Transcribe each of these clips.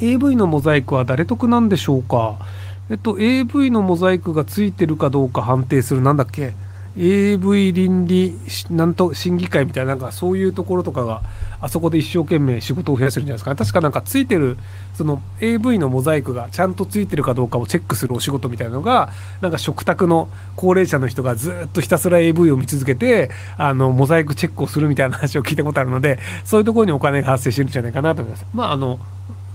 AV のモザイクは誰得なんでしょうか？えっと AV のモザイクがついてるかどうか判定するなんだっけ？AV 倫理なんと審議会みたいななんかそういうところとかがあそこで一生懸命仕事を増やしてるんじゃないですか、ね、確かなんかついてるその AV のモザイクがちゃんとついてるかどうかをチェックするお仕事みたいなのがなんか食卓の高齢者の人がずっとひたすら AV を見続けてあのモザイクチェックをするみたいな話を聞いたことあるのでそういうところにお金が発生してるんじゃないかなと思います。まああの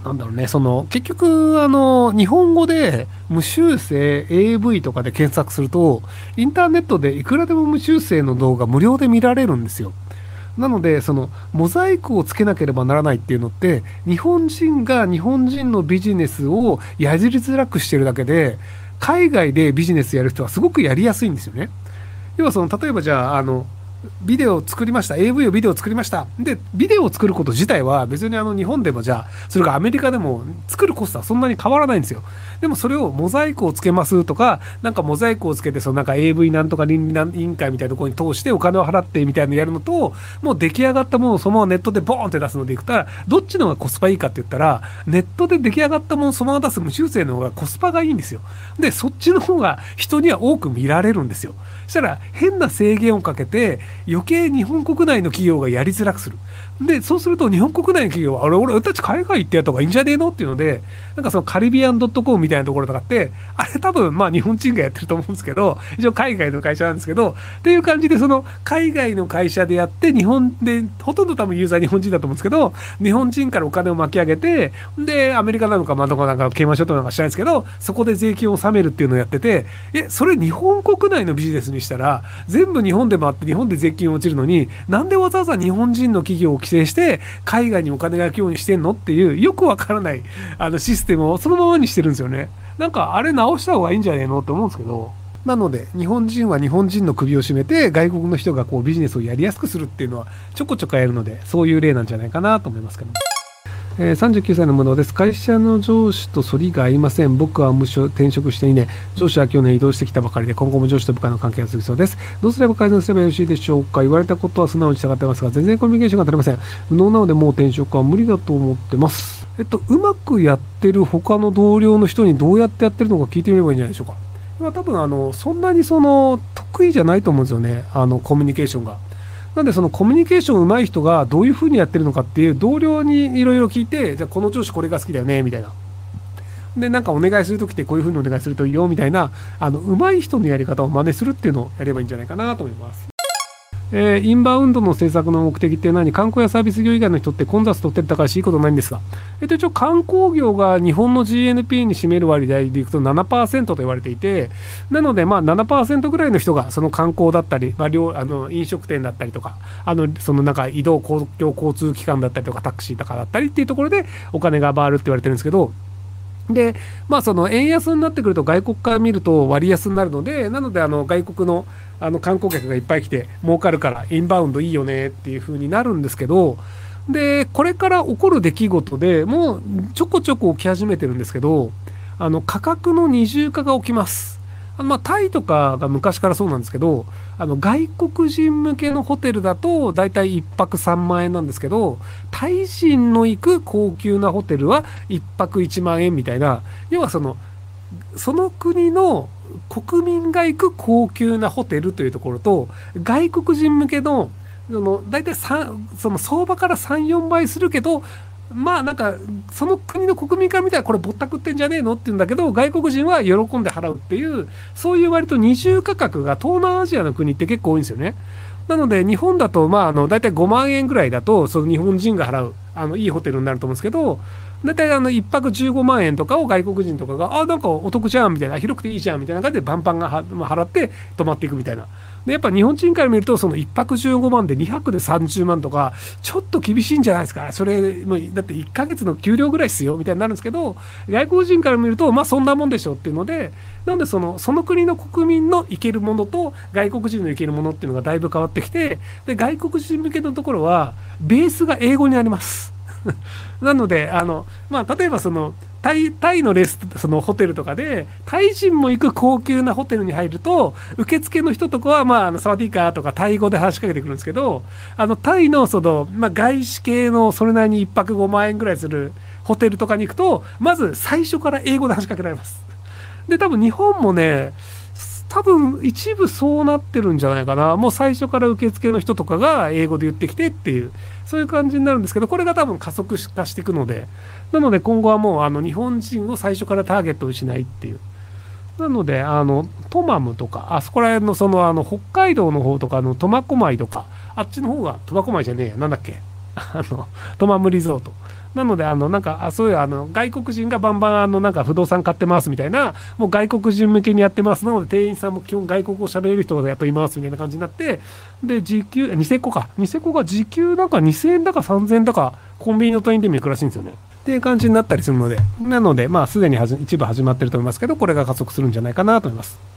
なんだろうね、その、結局、あの、日本語で無修正 AV とかで検索すると、インターネットでいくらでも無修正の動画無料で見られるんですよ。なので、その、モザイクをつけなければならないっていうのって、日本人が日本人のビジネスをやじりづらくしてるだけで、海外でビジネスやる人はすごくやりやすいんですよね。要はその、例えばじゃあ、あの、ビデオを作りました。AV をビデオを作りました。でビデオを作ること自体は別にあの日本でもじゃあそれがアメリカでも作るコストはそんなに変わらないんですよ。でもそれをモザイクをつけますとかなんかモザイクをつけてそのなんか AV なんとか倫理委員会みたいなところに通してお金を払ってみたいなのやるのともう出来上がったものをそのままネットでボーンって出すのでいくたらどっちの方がコスパいいかって言ったらネットで出来上がったものをそのまま出す無修正の方がコスパがいいんですよ。でそっちの方が人には多く見られるんですよ。したら変な制限をかけて余計日本国内の企業がやりづらくする。で、そうすると日本国内の企業は、あれ、俺たち海外行ってやった方がいいんじゃねえの？っていうので、なんかそのカリビアン .com みたいなところとかって、あれ多分まあ日本人がやってると思うんですけど、一応海外の会社なんですけど、っていう感じでその海外の会社でやって日本で、ほとんど多分ユーザー日本人だと思うんですけど、日本人からお金を巻き上げて、で、アメリカなのかまあどこなんかケイマン諸島なんか知らないですけど、そこで税金を納めるっていうのをやってて、え、それ日本国内のビジネスにしたら、全部日本で回って日本で税税金落ちるのに、なんでわざわざ日本人の企業を規制して、海外にお金が行くようにしてんのっていう、よくわからないあのシステムをそのままにしてるんですよね。なんかあれ直した方がいいんじゃねえのって思うんですけど。なので、日本人は日本人の首を絞めて、外国の人がこうビジネスをやりやすくするっていうのは、ちょこちょこやるので、そういう例なんじゃないかなと思いますけど。えー、39歳の者です。会社の上司と反りが合いません。僕は無償転職して2年、上司は去年移動してきたばかりで、今後も上司と部下の関係が続きそうです。どうすれば改善すればよろしいでしょうか言われたことは素直に従ってますが、全然コミュニケーションが取れません。無能なのでもう転職は無理だと思ってます。えっと、うまくやってる他の同僚の人にどうやってやってるのか聞いてみればいいんじゃないでしょうか。まあ、多分あの、そんなにその、得意じゃないと思うんですよね。あの、コミュニケーションが。なんでそのコミュニケーション上手い人がどういうふうにやってるのかっていう同僚にいろいろ聞いて、じゃあこの調子これが好きだよね、みたいな。で、なんかお願いするときってこういうふうにお願いするといいよ、みたいな、あの、上手い人のやり方を真似するっていうのをやればいいんじゃないかなと思います。えー、インバウンドの政策の目的って何？観光やサービス業以外の人って混雑取ってたからしいことないんですが、えっと、一応観光業が日本の GNP に占める割合でいくと7%と言われていて、なのでまあ7%ぐらいの人がその観光だったり、まあ、あの飲食店だったりとか、あのそのなんか移動公共交通機関だったりとかタクシーとかだったりっていうところでお金が回るって言われてるんですけど、で、まあその円安になってくると外国から見ると割安になるので、なのであの外国のあの観光客がいっぱい来て儲かるからインバウンドいいよねっていう風になるんですけど、で、これから起こる出来事でもうちょこちょこ起き始めてるんですけど、あの価格の二重化が起きます。まあ、タイとかが昔からそうなんですけど、あの外国人向けのホテルだと大体1泊3万円なんですけど、タイ人の行く高級なホテルは1泊1万円みたいな、要はその、その国の国民が行く高級なホテルというところと、外国人向けの、その大体その相場から3、4倍するけど、まあなんか、その国の国民から見たらこれぼったくってんじゃねえのって言うんだけど、外国人は喜んで払うっていう、そういう割と二重価格が東南アジアの国って結構多いんですよね。なので、日本だと、まあ、あの、大体5万円ぐらいだと、その日本人が払う、あの、いいホテルになると思うんですけど、大体あの、1泊15万円とかを外国人とかが、あ、なんかお得じゃんみたいな、広くていいじゃんみたいな感じでバンバンが払って泊まっていくみたいな。で、やっぱ日本人から見ると、その1泊15万で2泊で30万とか、ちょっと厳しいんじゃないですか。それ、もだって1ヶ月の給料ぐらいですよ、みたいになるんですけど、外国人から見ると、まあそんなもんでしょっていうので、なんでその、その国の国民のいけるものと、外国人のいけるものっていうのがだいぶ変わってきて、で、外国人向けのところは、ベースが英語にあります。なので、あの、まあ、例えばその、タイ、タイのレス、そのホテルとかで、タイ人も行く高級なホテルに入ると、受付の人とかは、まあ、あの、サワディーカーとかタイ語で話しかけてくるんですけど、あの、タイのその、まあ、外資系のそれなりに1泊5万円ぐらいするホテルとかに行くと、まず最初から英語で話しかけられます。で、多分日本もね、多分一部そうなってるんじゃないかな。もう最初から受付の人とかが英語で言ってきてっていう、そういう感じになるんですけど、これが多分加速化していくので、なので今後はもうあの日本人を最初からターゲットにしないっていう。なので、あの、トマムとか、あそこら辺のその、あの、北海道の方とかの苫小牧とか、あっちの方が、苫小牧じゃねえや、なんだっけ。あの、トマムリゾート。なので、あの、なんか、あそういう、あの、外国人がバンバン、あの、なんか不動産買ってますみたいな、もう外国人向けにやってます。なので、店員さんも基本外国語喋れる人がやっぱいますみたいな感じになって、で、時給、ニセコか。ニセコが時給なんか2000円だか3000円だか、コンビニの店員でも行くらしいんですよね。っていう感じになったりするので、なので、まあ、すでに一部始まってると思いますけど、これが加速するんじゃないかなと思います。